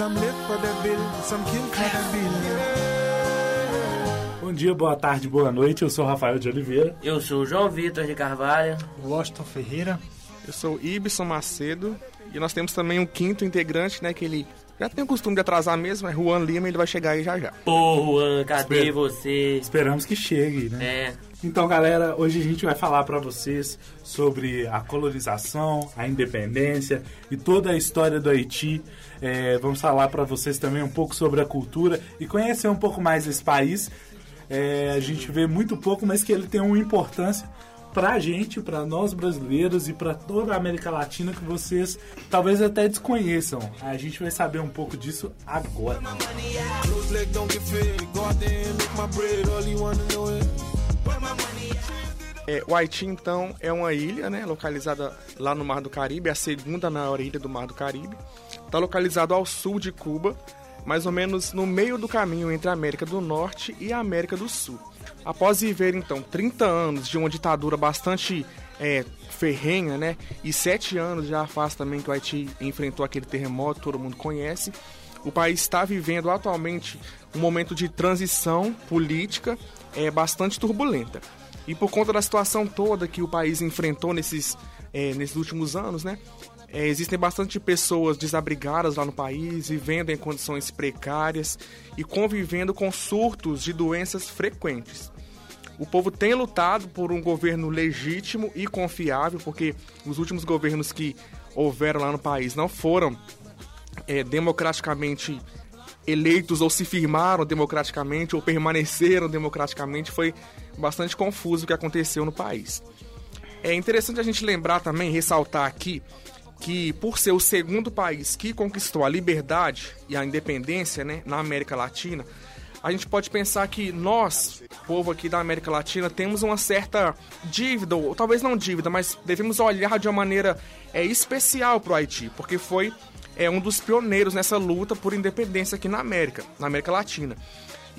Some live for the bill, some kill for the bill. Bom dia, boa tarde, boa noite. Eu sou Rafael de Oliveira. Eu sou o João Vitor de Carvalho. Washington Ferreira. Eu sou Ibson Macedo. E nós temos também um quinto integrante, né? Que ele já tem o costume de atrasar mesmo, é Juan Lima, ele vai chegar aí já já. Pô, Juan, cadê Espera. você? Esperamos que chegue, né? É. Então, galera, hoje a gente vai falar para vocês sobre a colonização, a independência e toda a história do Haiti. É, vamos falar para vocês também um pouco sobre a cultura e conhecer um pouco mais esse país. É, a gente vê muito pouco, mas que ele tem uma importância pra gente, pra nós brasileiros e pra toda a América Latina que vocês talvez até desconheçam. A gente vai saber um pouco disso agora. É, o Haiti, então, é uma ilha, né? Localizada lá no Mar do Caribe, a segunda maior ilha do Mar do Caribe. Está localizado ao sul de Cuba, mais ou menos no meio do caminho entre a América do Norte e a América do Sul. Após viver, então, 30 anos de uma ditadura bastante é, ferrenha, né? E sete anos já faz também que o Haiti enfrentou aquele terremoto, todo mundo conhece. O país está vivendo atualmente um momento de transição política é, bastante turbulenta. E por conta da situação toda que o país enfrentou nesses, é, nesses últimos anos, né? É, existem bastante pessoas desabrigadas lá no país, vivendo em condições precárias e convivendo com surtos de doenças frequentes. O povo tem lutado por um governo legítimo e confiável, porque os últimos governos que houveram lá no país não foram é, democraticamente eleitos ou se firmaram democraticamente ou permaneceram democraticamente. Foi bastante confuso o que aconteceu no país. É interessante a gente lembrar também, ressaltar aqui, que por ser o segundo país que conquistou a liberdade e a independência né, na América Latina, a gente pode pensar que nós, povo aqui da América Latina, temos uma certa dívida, ou talvez não dívida, mas devemos olhar de uma maneira é, especial para o Haiti, porque foi é, um dos pioneiros nessa luta por independência aqui na América, na América Latina.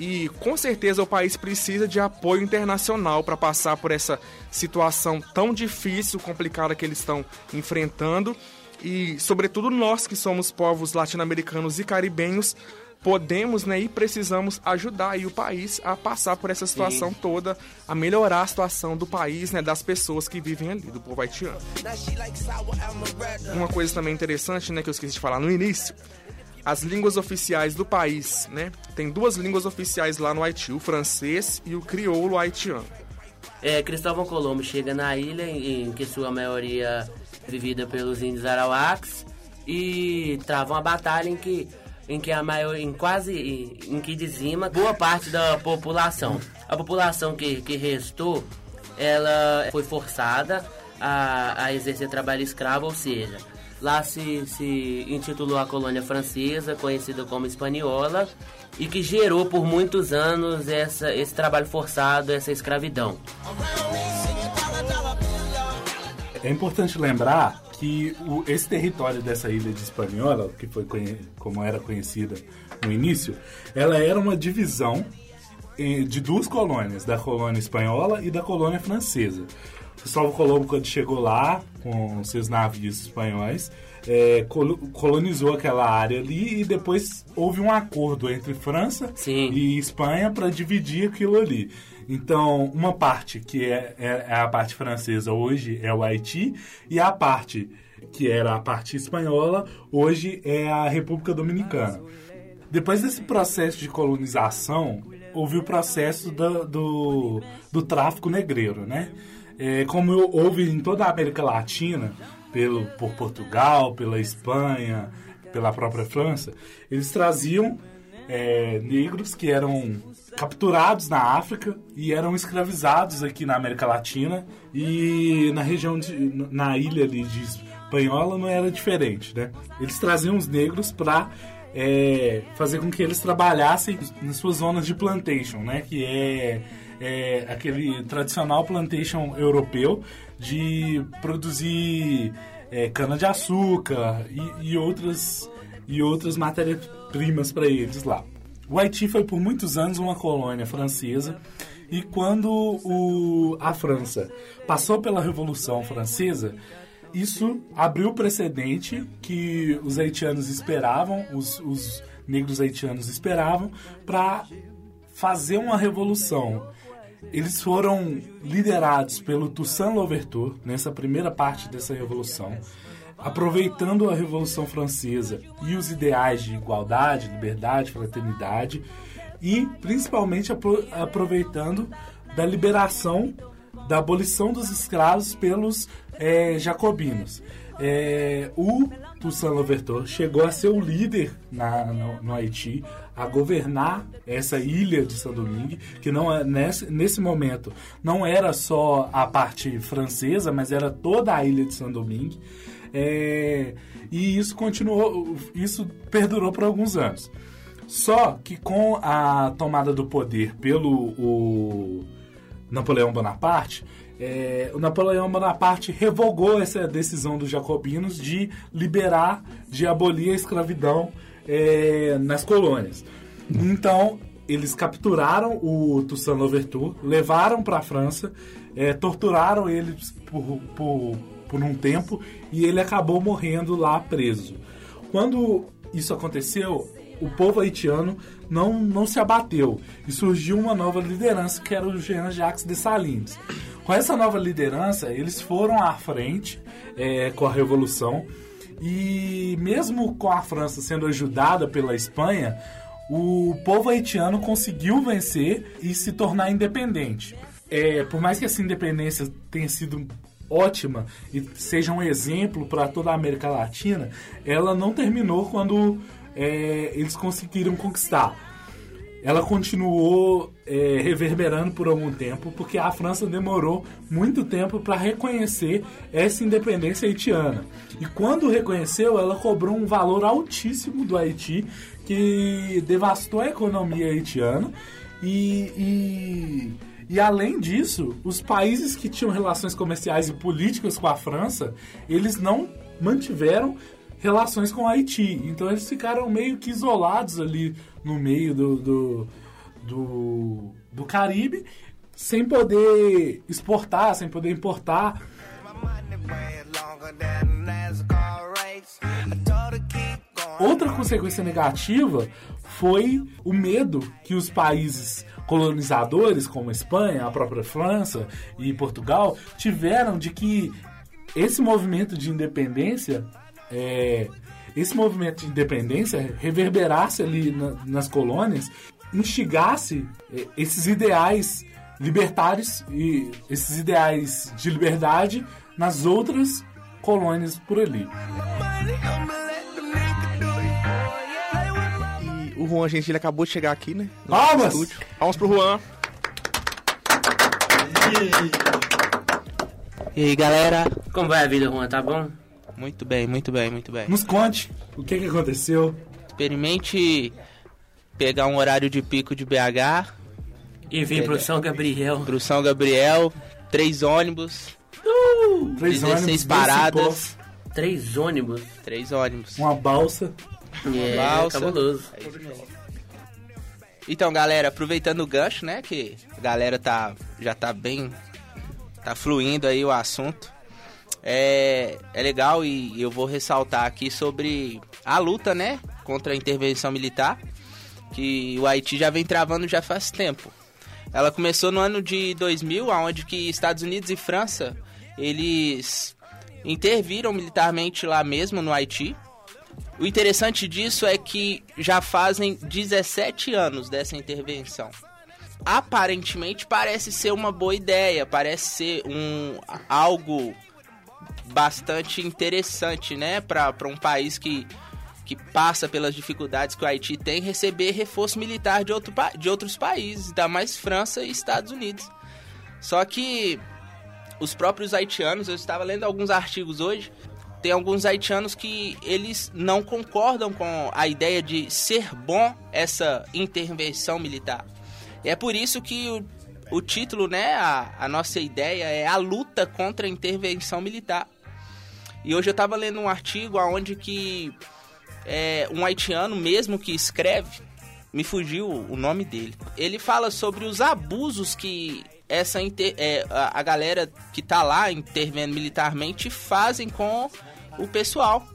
E com certeza o país precisa de apoio internacional para passar por essa situação tão difícil, complicada que eles estão enfrentando. E, sobretudo, nós que somos povos latino-americanos e caribenhos, podemos né, e precisamos ajudar aí o país a passar por essa situação Sim. toda, a melhorar a situação do país, né, das pessoas que vivem ali, do povo haitiano. Uma coisa também interessante, né, que eu esqueci de falar no início, as línguas oficiais do país, né? Tem duas línguas oficiais lá no Haiti, o francês e o crioulo haitiano. É, Cristóvão Colombo chega na ilha, em, que sua maioria é vivida pelos índios arawaks, e trava uma batalha em que, em que a maior, em quase, em que dizima boa parte da população. A população que, que restou, ela foi forçada a, a exercer trabalho escravo, ou seja, lá se, se intitulou a colônia francesa, conhecida como espanhola, e que gerou por muitos anos essa, esse trabalho forçado, essa escravidão. É importante lembrar que o- esse território dessa ilha de Hispaniola, que foi como era conhecida no início, ela era uma divisão eh, de duas colônias, da colônia espanhola e da colônia francesa. Cristóvão Colombo, quando chegou lá com seus navios espanhóis, colo- colonizou aquela área ali e depois houve um acordo entre França Sim. e Espanha para dividir aquilo ali. Então, uma parte que é, é- é a parte francesa hoje é o Haiti e a parte que era a parte espanhola hoje é a República Dominicana. Depois desse processo de colonização, houve o processo do, do, do tráfico negreiro, né? É, como houve em toda a América Latina, pelo, por Portugal, pela Espanha, pela própria França, eles traziam é, negros que eram capturados na África e eram escravizados aqui na América Latina e na região de, na ilha ali de Espanhola não era diferente, né? Eles traziam os negros para fazer com que eles trabalhassem nas suas zonas de plantation, né? Que é, é aquele tradicional plantation europeu de produzir é, cana de açúcar e, e outras e outras matérias-primas para eles lá. O Haiti foi por muitos anos uma colônia francesa e quando o, a França passou pela Revolução Francesa, isso abriu o precedente que os haitianos esperavam, os, os negros haitianos esperavam, para fazer uma revolução. Eles foram liderados pelo Toussaint Louverture nessa primeira parte dessa revolução, aproveitando a Revolução Francesa e os ideais de igualdade, liberdade, fraternidade e principalmente apro aproveitando da liberação, da abolição dos escravos pelos é, jacobinos. É, o Toussaint Louverture chegou a ser o líder na, no, no, Haiti, a governar essa ilha de São Domingue, que não é, nesse, nesse momento não era só a parte francesa, mas era toda a ilha de São Domingue. É, e isso continuou, isso perdurou por alguns anos. Só que com a tomada do poder pelo Napoleão Bonaparte, é, o Napoleão Bonaparte revogou essa decisão dos jacobinos de liberar, de abolir a escravidão é, nas colônias. Então, eles capturaram o Toussaint Louverture, levaram para a França, é, torturaram ele por, por, por um tempo e ele acabou morrendo lá preso. Quando isso aconteceu, o povo haitiano não, não se abateu e surgiu uma nova liderança que era o Jean Jacques Dessalines. Com essa nova liderança, eles foram à frente é, com a revolução e mesmo com a França sendo ajudada pela Espanha, o povo haitiano conseguiu vencer e se tornar independente. É, por mais que essa independência tenha sido ótima e seja um exemplo para toda a América Latina, ela não terminou quando é, eles conseguiram conquistar. Ela continuou é, reverberando por algum tempo, porque a França demorou muito tempo para reconhecer essa independência haitiana. E quando reconheceu, ela cobrou um valor altíssimo do Haiti, que devastou a economia haitiana. E, e, e além disso, os países que tinham relações comerciais e políticas com a França, eles não mantiveram relações com o Haiti. Então eles ficaram meio que isolados ali no meio do, do, do, do Caribe, sem poder exportar, sem poder importar. Outra consequência negativa foi o medo que os países colonizadores, como a Espanha, a própria França e Portugal, tiveram de que esse movimento de independência é, esse movimento de independência reverberasse ali na, nas colônias, instigasse é, esses ideais libertários e esses ideais de liberdade nas outras colônias por ali. E o Juan Gentili acabou de chegar aqui, né? Palmas! Palmas pro Juan. E aí, galera? Como vai a vida, Juan? Tá bom? Muito bem, muito bem, muito bem. Nos conte o que, que aconteceu. Experimente pegar um horário de pico de BH. E vir pro São Gabriel. Pro São Gabriel, três ônibus. Uh, três 16 ônibus, paradas. Três ônibus. Três ônibus. Uma balsa. É, balsa. cabuloso. Então, galera, aproveitando o gancho, né, que a galera tá já tá bem tá fluindo aí o assunto é, é legal e eu vou ressaltar aqui sobre a luta, né, contra a intervenção militar, que o Haiti já vem travando já faz tempo. Ela começou no ano de 2000, onde que Estados Unidos e França, eles interviram militarmente lá mesmo no Haiti. O interessante disso é que já fazem 17 anos dessa intervenção. Aparentemente parece ser uma boa ideia, parece ser um algo bastante interessante, né, para um país que, que passa pelas dificuldades que o Haiti tem, receber reforço militar de, outro, de outros países, ainda mais França e Estados Unidos. Só que os próprios haitianos, eu estava lendo alguns artigos hoje, tem alguns haitianos que eles não concordam com a ideia de ser bom essa intervenção militar. E é por isso que o, o título, né, a, a nossa ideia é a luta contra a intervenção militar. E hoje eu estava lendo um artigo onde que é, um haitiano mesmo que escreve, me fugiu o nome dele. Ele fala sobre os abusos que essa inter- é, a, galera que tá lá intervendo militarmente fazem com o pessoal.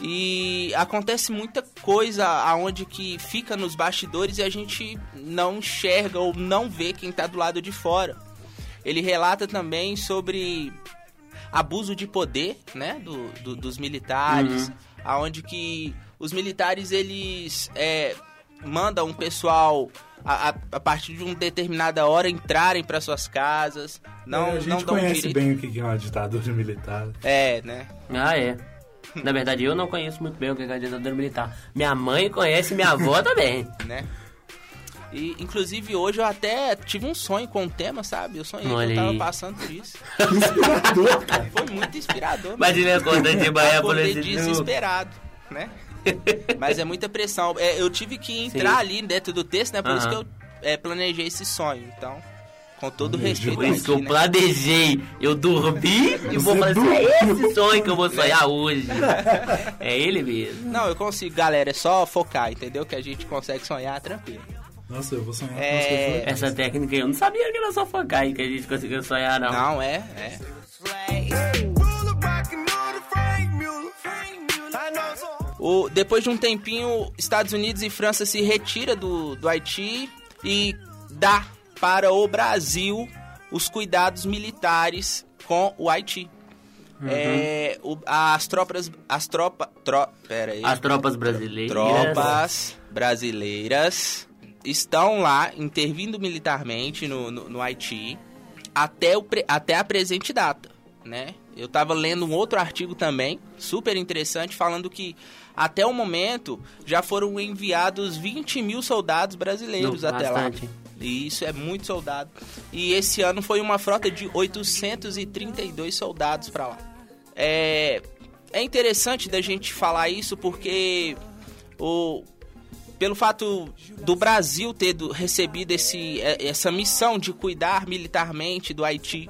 E acontece muita coisa aonde que fica nos bastidores e a gente não enxerga ou não vê quem tá do lado de fora. Ele relata também sobre abuso de poder, né, do, do- dos militares, aonde que os militares eles é, mandam um pessoal a, a- a partir de uma determinada hora entrarem para suas casas, não É, a gente não dão conhece direito. bem o que é uma ditadura militar. É, né? Ah, é. Na verdade, eu não conheço muito bem o que é a ditadura militar. Minha mãe conhece, minha avó também. né? E, inclusive, hoje eu até tive um sonho com o tema, sabe? Eu sonhei Olha que eu tava aí. passando por isso. Inspirador, cara. Foi muito inspirador. Mas ele acordou de manhã por esse desesperado, né? Mas é muita pressão. É, eu tive que entrar Sim. ali dentro do texto, né? Por isso que eu é, planejei esse sonho. Então, com todo Planejou. respeito Por isso que eu né? planejei. Eu dormi e vou fazer é esse sonho que eu vou sonhar hoje. É ele mesmo. Não, eu consigo, galera. É só focar, entendeu? Que a gente consegue sonhar tranquilo. Nossa, eu vou sonhar com É. Essa técnica eu não sabia que era só focar e que a gente conseguiu sonhar, não. Não, é, é. O, depois de um tempinho, Estados Unidos e França se retira do, do Haiti e dá para o Brasil os cuidados militares com o Haiti. É, o- as tropas, as tropas, tro, pera aí, As tropas brasileiras. tropas brasileiras estão lá intervindo militarmente no, no, no Haiti até, o, até a presente data, né? Eu tava lendo um outro artigo também, super interessante, falando que até o momento já foram enviados 20 mil soldados brasileiros Não, até bastante. lá. E isso é muito soldado. E esse ano foi uma frota de 832 soldados para lá. É, é interessante da gente falar isso porque o, pelo fato do Brasil ter do- recebido esse, é- essa missão de cuidar militarmente do Haiti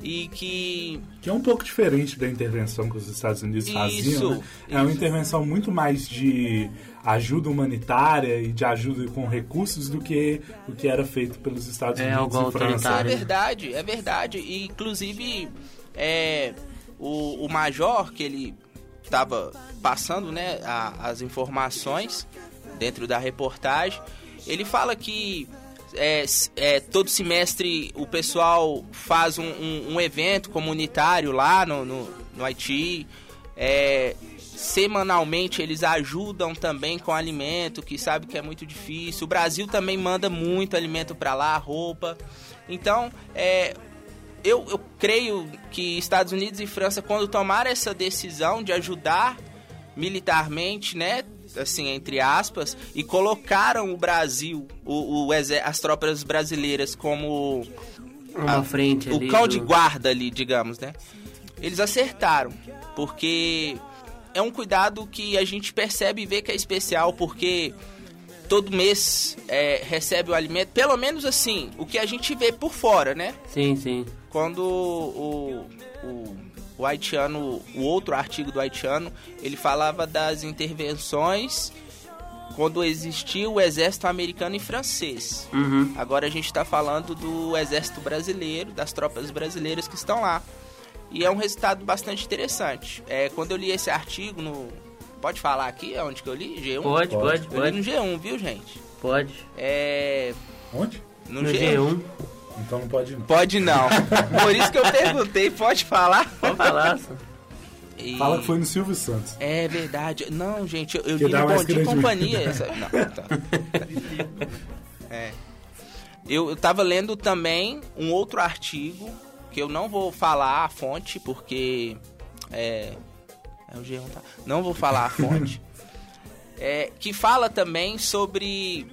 e que Que é um pouco diferente da intervenção que os Estados Unidos faziam, Isso, né? É uma intervenção muito mais de ajuda humanitária e de ajuda com recursos do que o que era feito pelos Estados É, Unidos algo e França. É autoritário. verdade, é verdade. E, inclusive, é, o, o major que ele estava passando né, a- as informações dentro da reportagem, ele fala que é, é, todo semestre o pessoal faz um, um- um evento comunitário lá no, no, no Haiti. É, semanalmente eles ajudam também com alimento, que sabe que é muito difícil. O Brasil também manda muito alimento para lá, roupa. Então, é, eu, eu creio que Estados Unidos e França, quando tomaram essa decisão de ajudar militarmente, né? Assim, entre aspas, e colocaram o Brasil, o, o as tropas brasileiras como Uma frente o cão do- de guarda ali, digamos, né? Eles acertaram, porque é um cuidado que a gente percebe e vê que é especial, porque todo mês é, recebe o alimento, pelo menos assim, o que a gente vê por fora, né? Sim, sim. Quando o, o, o haitiano, o outro artigo do haitiano, ele falava das intervenções quando existia o exército americano e francês. Uhum. Agora a gente está falando do exército brasileiro, das tropas brasileiras que estão lá. E é um resultado bastante interessante. É, quando eu li esse artigo no. Pode falar aqui onde que eu li? G1? Pode, pode, Eu li no pode. G1, viu, gente? Pode. É. Onde? No, No G1. G1. Então não pode não. Pode não. Por isso que eu perguntei, pode falar? Pode falar. E- Fala que foi no Silvio Santos. É verdade. Não, gente, eu, eu li no Bom Dia. Companhia. Essa... Não, tá. É. Eu, eu tava lendo também um outro artigo, que eu não vou falar a fonte, porque... É... É o G1, tá? Não vou falar a fonte. é, que fala também sobre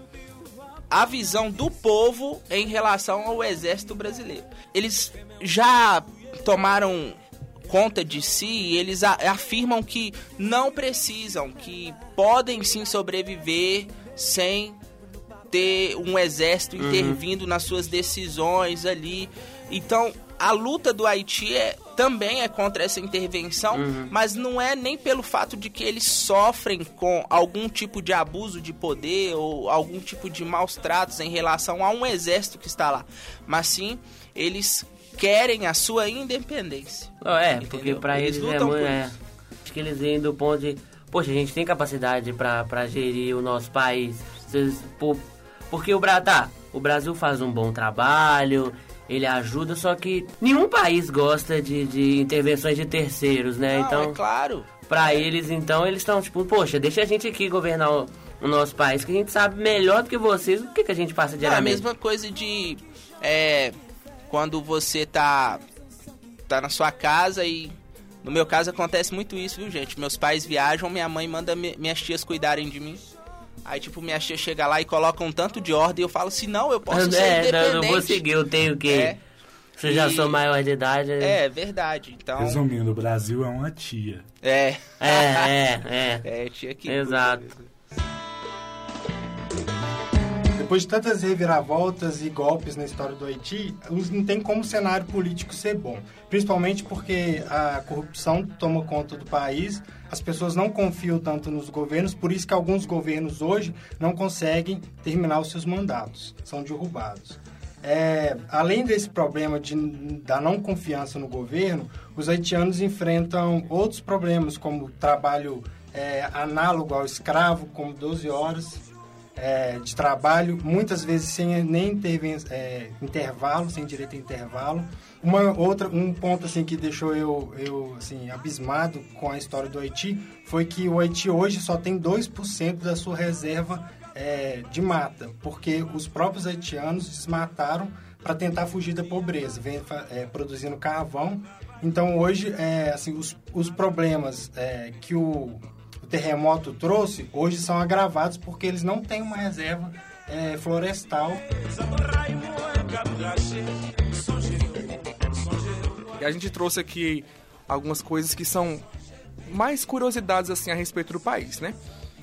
a visão do povo em relação ao exército brasileiro. Eles já tomaram conta de si e eles afirmam que não precisam, que podem sim sobreviver sem ter um exército intervindo nas suas decisões ali. Então, a luta do Haiti é também é contra essa intervenção, mas não é nem pelo fato de que eles sofrem com algum tipo de abuso de poder ou algum tipo de maus tratos em relação a um exército que está lá, mas sim eles querem a sua independência. Não, é, Entendeu? porque pra Eles eles, é lutam muito. por É, isso. acho que eles vêm do ponto de. Poxa, a gente tem capacidade pra gerir o nosso país. Vocês- por- porque o. Tá, o Brasil faz um bom trabalho, ele ajuda, só que nenhum país gosta de, de intervenções de terceiros, né? Não, então, é claro. pra eles, então, eles estão tipo, poxa, deixa a gente aqui governar o, o nosso país, que a gente sabe melhor do que vocês o que, que a gente passa É a diariamente. mesma coisa de é, quando você tá tá na sua casa e no meu caso acontece muito isso, viu, gente? Meus pais viajam, minha mãe manda mi- minhas tias cuidarem de mim. Aí, tipo, minha tia chega lá e coloca um tanto de ordem e eu falo assim, não, eu posso ser é, não, independente. não vou seguir, eu tenho que. É. Se eu já E- sou maior de idade. É, verdade. Então, Resumindo, o Brasil é uma tia. é. É, é, é. É, tia que Exato. Depois de tantas reviravoltas e golpes na história do Haiti, não tem como o cenário político ser bom. Principalmente porque a corrupção toma conta do país, as pessoas não confiam tanto nos governos, por isso que alguns governos hoje não conseguem terminar os seus mandatos, são derrubados. É, além desse problema de, da não confiança no governo, os haitianos enfrentam outros problemas, como trabalho é, análogo ao escravo, como 12 horas, é, de trabalho, muitas vezes sem nem é, intervalo, sem direito a intervalo. Uma outra, um ponto assim que deixou eu, eu assim, abismado com a história do Haiti foi que o Haiti hoje só tem 2% da sua reserva é, de mata, porque os próprios haitianos desmataram para tentar fugir da pobreza, vem é, produzindo carvão. Então hoje, é, assim, os, os problemas é, que o, o terremoto trouxe, hoje são agravados porque eles não têm uma reserva é, florestal. A gente trouxe aqui algumas coisas que são mais curiosidades assim a respeito do país, né?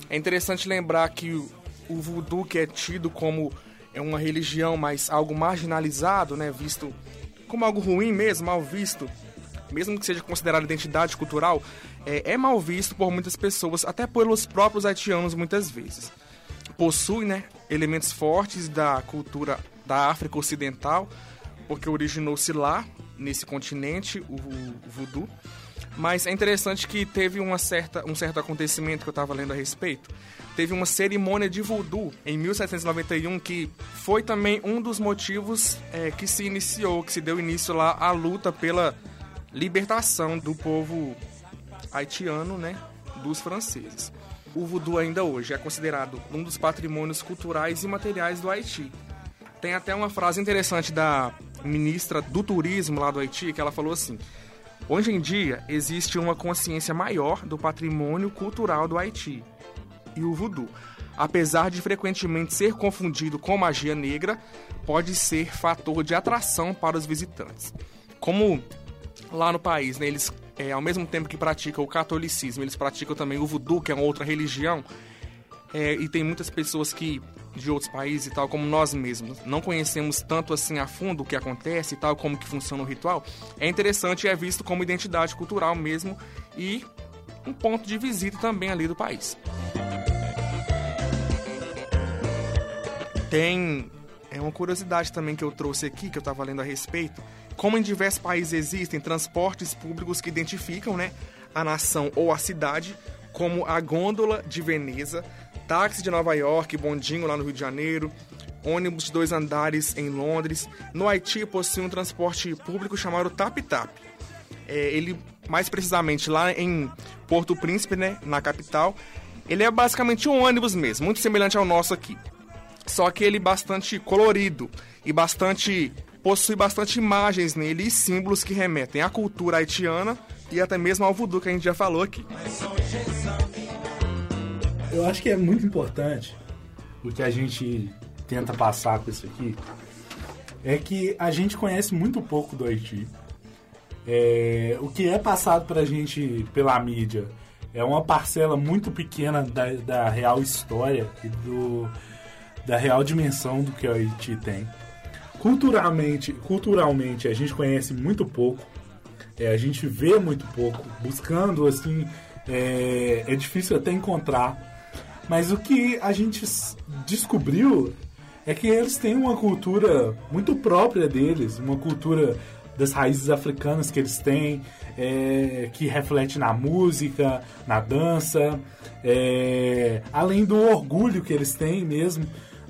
É interessante lembrar que o, o voodoo que é tido como é uma religião, mas algo marginalizado, né, visto como algo ruim mesmo, mal visto, mesmo que seja considerado identidade cultural, é, é mal visto por muitas pessoas, até pelos próprios haitianos muitas vezes. Possui, né, elementos fortes da cultura da África Ocidental, porque originou-se lá, nesse continente, o, o voodoo. Mas é interessante que teve uma certa, um certo acontecimento que eu estava lendo a respeito. Teve uma cerimônia de voodoo em 1791 que foi também um dos motivos é, que se iniciou, que se deu início lá à luta pela libertação do povo haitiano, né, dos franceses. O voodoo ainda hoje é considerado um dos patrimônios culturais e materiais do Haiti. Tem até uma frase interessante da ministra do turismo lá do Haiti que ela falou assim: Hoje em dia existe uma consciência maior do patrimônio cultural do Haiti e o voodoo. Apesar de frequentemente ser confundido com magia negra, pode ser fator de atração para os visitantes. Como lá no país, né, eles, é, ao mesmo tempo que praticam o catolicismo, eles praticam também o voodoo, que é uma outra religião, é, e tem muitas pessoas que de outros países e tal, como nós mesmos, não conhecemos tanto assim a fundo o que acontece e tal, como que funciona o ritual, é interessante e é visto como identidade cultural mesmo e um ponto de visita também ali do país. Tem é uma curiosidade também que eu trouxe aqui, que eu estava lendo a respeito, como em diversos países existem transportes públicos que identificam né, a nação ou a cidade, como a gôndola de Veneza, táxi de Nova York, bondinho lá no Rio de Janeiro, ônibus de dois andares em Londres. No Haiti possui um transporte público chamado Tap Tap. É, ele, mais precisamente, lá em Porto Príncipe, né, na capital, ele é basicamente um ônibus mesmo, muito semelhante ao nosso aqui. Só que ele é bastante colorido e bastante possui bastante imagens nele e símbolos que remetem à cultura haitiana e até mesmo ao voodoo que a gente já falou aqui. Eu acho que é muito importante o que a gente tenta passar com isso aqui é que a gente conhece muito pouco do Haiti. É, o que é passado pra gente pela mídia é uma parcela muito pequena da, da real história e do, da real dimensão do que o Haiti tem. Culturalmente, culturalmente a gente conhece muito pouco. é, a gente vê muito pouco. Buscando, assim, é, é difícil até encontrar. Mas o que a gente descobriu é que eles têm uma cultura muito própria deles, uma cultura das raízes africanas que eles têm, é, que reflete na música, na dança, é, além do orgulho que eles têm mesmo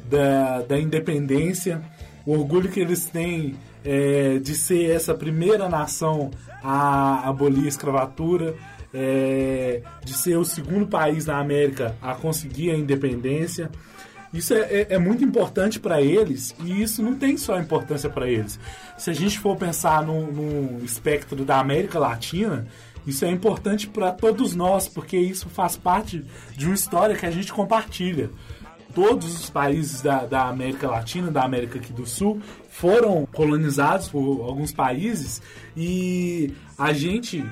da, da independência, o orgulho que eles têm é, de ser essa primeira nação a abolir a escravatura, é, de ser o segundo país na América a conseguir a independência. Isso é, é- é muito importante para eles e isso não tem só importância para eles. Se a gente for pensar no, no espectro da América Latina, isso é importante para todos nós, porque isso faz parte de uma história que a gente compartilha. Todos os países da, da América Latina, da América aqui do Sul, foram colonizados por alguns países e a gente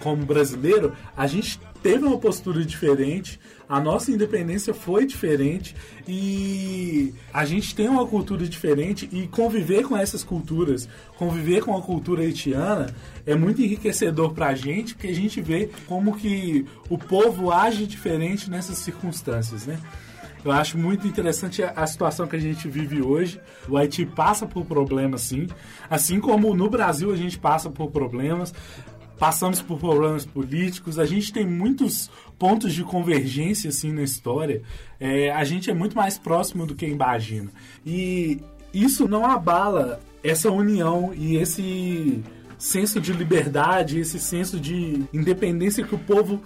como brasileiro, a gente teve uma postura diferente, a nossa independência foi diferente e a gente tem uma cultura diferente e conviver com essas culturas, conviver com a cultura haitiana é muito enriquecedor pra gente, porque a gente vê como que o povo age diferente nessas circunstâncias, né? Eu acho muito interessante a, situação que a gente vive hoje. O Haiti passa por problemas, sim. Assim como no Brasil a gente passa por problemas. Passamos por problemas políticos. A gente tem muitos pontos de convergência, assim, na história. É, a gente é muito mais próximo do que imagina. E isso não abala essa união e esse senso de liberdade, esse senso de independência que o povo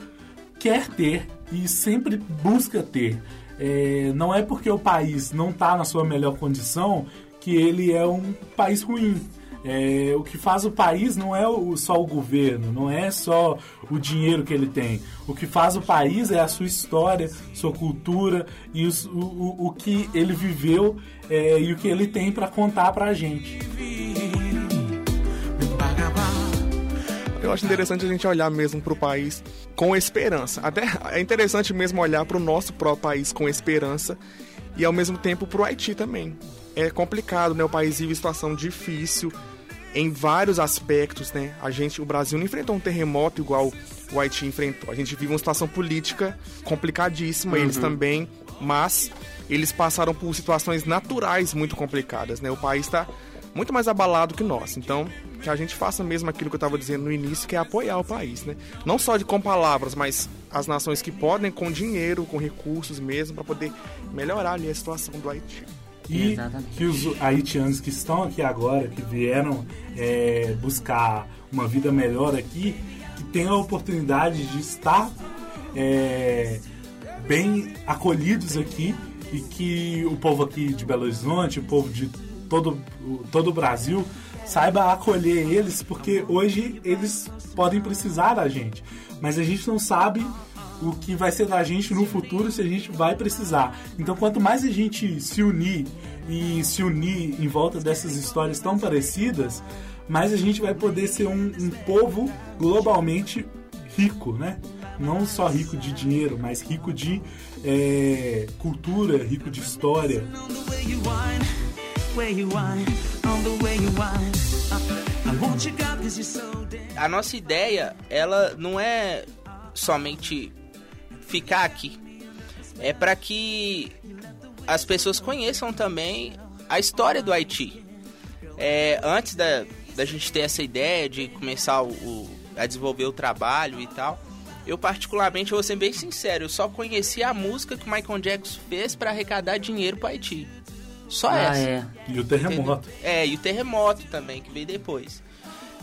quer ter e sempre busca ter. É, não é porque o país não está na sua melhor condição que ele é um país ruim. É, o que faz o país não é o- só o governo, não é só o dinheiro que ele tem. O que faz o país é a sua história, sua cultura e os- o, o, o que ele viveu é, e o que ele tem para contar para a gente. Eu acho interessante a gente olhar mesmo para o país com esperança. Até é interessante mesmo olhar para o nosso próprio país com esperança e ao mesmo tempo para o Haiti também. É complicado, né? O país vive situação difícil em vários aspectos, né? A gente, o Brasil não enfrentou um terremoto igual o Haiti enfrentou. A gente vive uma situação política complicadíssima, eles também, mas eles passaram por situações naturais muito complicadas, né? O país está muito mais abalado que nós. Então, que a gente faça mesmo aquilo que eu estava dizendo no início, que é apoiar o país, né? Não só de com palavras, mas as nações que podem com dinheiro, com recursos mesmo, para poder melhorar ali a situação do Haiti. E Exatamente. que os haitianos que estão aqui agora, que vieram é, buscar uma vida melhor aqui, que tenham a oportunidade de estar é, bem acolhidos aqui e que o povo aqui de Belo Horizonte, o povo de todo, todo o Brasil, saiba acolher eles, porque hoje eles podem precisar da gente, mas a gente não sabe o que vai ser da gente no futuro se a gente vai precisar. Então, quanto mais a gente se unir e se unir em volta dessas histórias tão parecidas, mais a gente vai poder ser um, um povo globalmente rico, né? Não só rico de dinheiro, mas rico de é, cultura, rico de história. A nossa ideia, ela não é somente ficar aqui. É para que as pessoas conheçam também a história do Haiti. É, antes da, da gente ter essa ideia de começar o, o- a desenvolver o trabalho e tal, eu particularmente, eu vou ser bem sincero, eu só conheci a música que o Michael Jackson fez para arrecadar dinheiro para Haiti. Só Ah, essa. é. E o terremoto. Entendeu? É, e o terremoto também, que veio depois.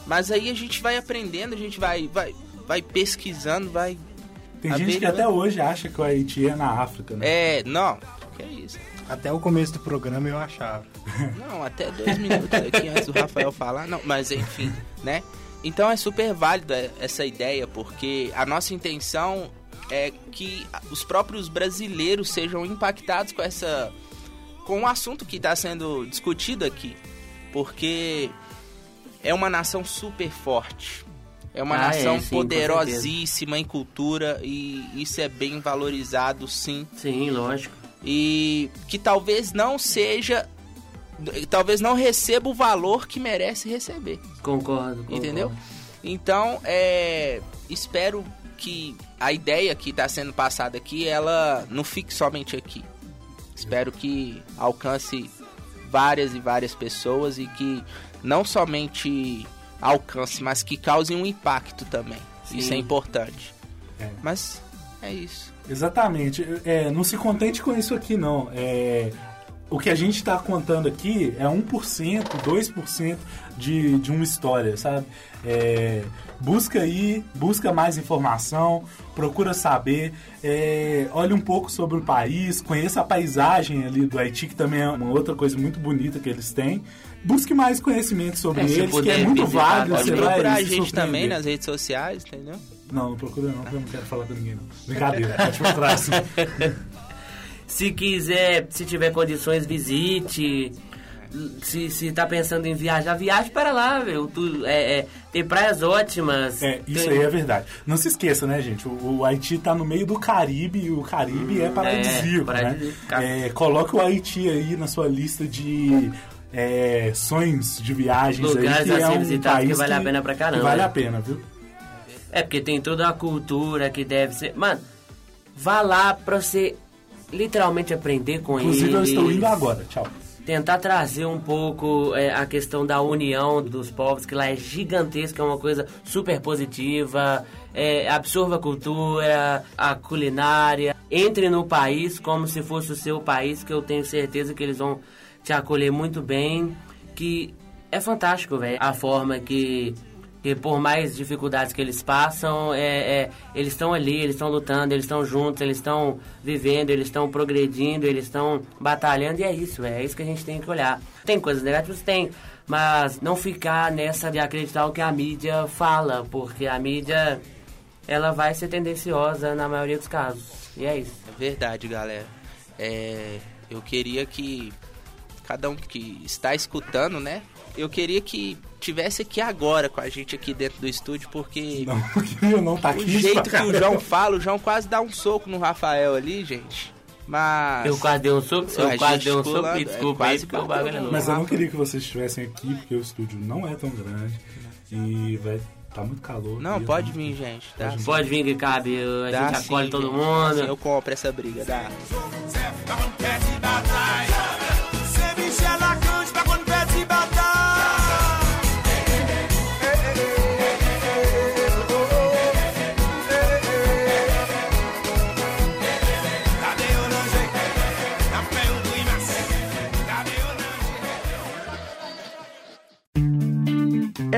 Mas aí a gente vai aprendendo, a gente vai, vai, vai pesquisando, vai. Tem gente que até hoje acha que o Haiti é na África, né? É, não, que é isso. Até o começo do programa eu achava. Não, até dois minutos aqui antes do Rafael falar, não, mas enfim, né? Então é super válida essa ideia, porque a nossa intenção é que os próprios brasileiros sejam impactados com essa. Com o assunto que está sendo discutido aqui. Porque é uma nação super forte. É uma Ah, é, nação sim, com poderosíssima em cultura e isso é bem valorizado, sim Sim, lógico. e que talvez não seja talvez não receba o valor que merece receber. Concordo, concordo. Entendeu? Então, é, espero que a ideia que está sendo passada aqui, ela não fique somente aqui. Espero que alcance várias e várias pessoas e que não somente alcance, mas que cause um impacto também. Sim. Isso é importante. É. Mas é isso. Exatamente. É, não se contente com isso aqui, não. É, o que a gente está contando aqui é 1%, 2% de, de uma história, sabe? É, busca aí, busca mais informação, procura saber, é, olhe um pouco sobre o país, conheça a paisagem ali do Haiti, que também é uma outra coisa muito bonita que eles têm. Busque mais conhecimento sobre É, eles, que é muito visitar, válido. pode Procurar a gente surpreender. também nas redes sociais, entendeu? Não, não procura não, porque eu não quero falar com ninguém não. Brincadeira, pode procurar sim. Se quiser, se tiver condições, visite. Se, se tá pensando em viajar, viaje para lá, viu? Tu- é, é, tem praias ótimas. É, isso tem- aí é verdade. Não se esqueça, né, gente? O, o Haiti tá no meio do Caribe e o Caribe é paradisíaco, paradisíaco. né? É, coloque o Haiti aí na sua lista de é, sonhos de viagens Lugares aí, que a é um visitado país que vale a pena pra caramba, vale né? a pena, viu? É, porque tem toda a cultura que deve ser. Mano, vá lá pra você literalmente aprender com Inclusive, eu eles. estou indo agora. Tchau. Tentar trazer um pouco é, a questão da união dos povos, que lá é gigantesca, é uma coisa super positiva. É, absorva a cultura, a culinária. Entre no país como se fosse o seu país, que eu tenho certeza que eles vão te acolher muito bem. Que é fantástico, velho. A forma que que por mais dificuldades que eles passam, é, é, eles estão ali, eles estão lutando, eles estão juntos, eles estão vivendo, eles estão progredindo, eles estão batalhando e é isso, é isso que a gente tem que olhar. Tem coisas negativas? Tem, mas não ficar nessa de acreditar o que a mídia fala, porque a mídia ela vai ser tendenciosa na maioria dos casos. E é isso. É verdade, galera. É, eu queria que cada um que está escutando, né? Eu queria que tivesse aqui agora com a gente aqui dentro do estúdio, porque Não, porque eu não tá o aqui. jeito pra que o. João fala, o João quase dá um soco no Rafael ali, gente. Mas. Eu quase dei um soco, eu quase dei um soco, é, desculpa aí, porque o bagulho é louco. Mas eu não queria que vocês estivessem aqui, porque o estúdio não é tão grande. E vai tá muito calor. Não, aqui, pode né? vir, gente. Tá? Pode vir que cabe, a Dá gente sim, acolhe todo gente. mundo. Assim eu compro essa briga, dá.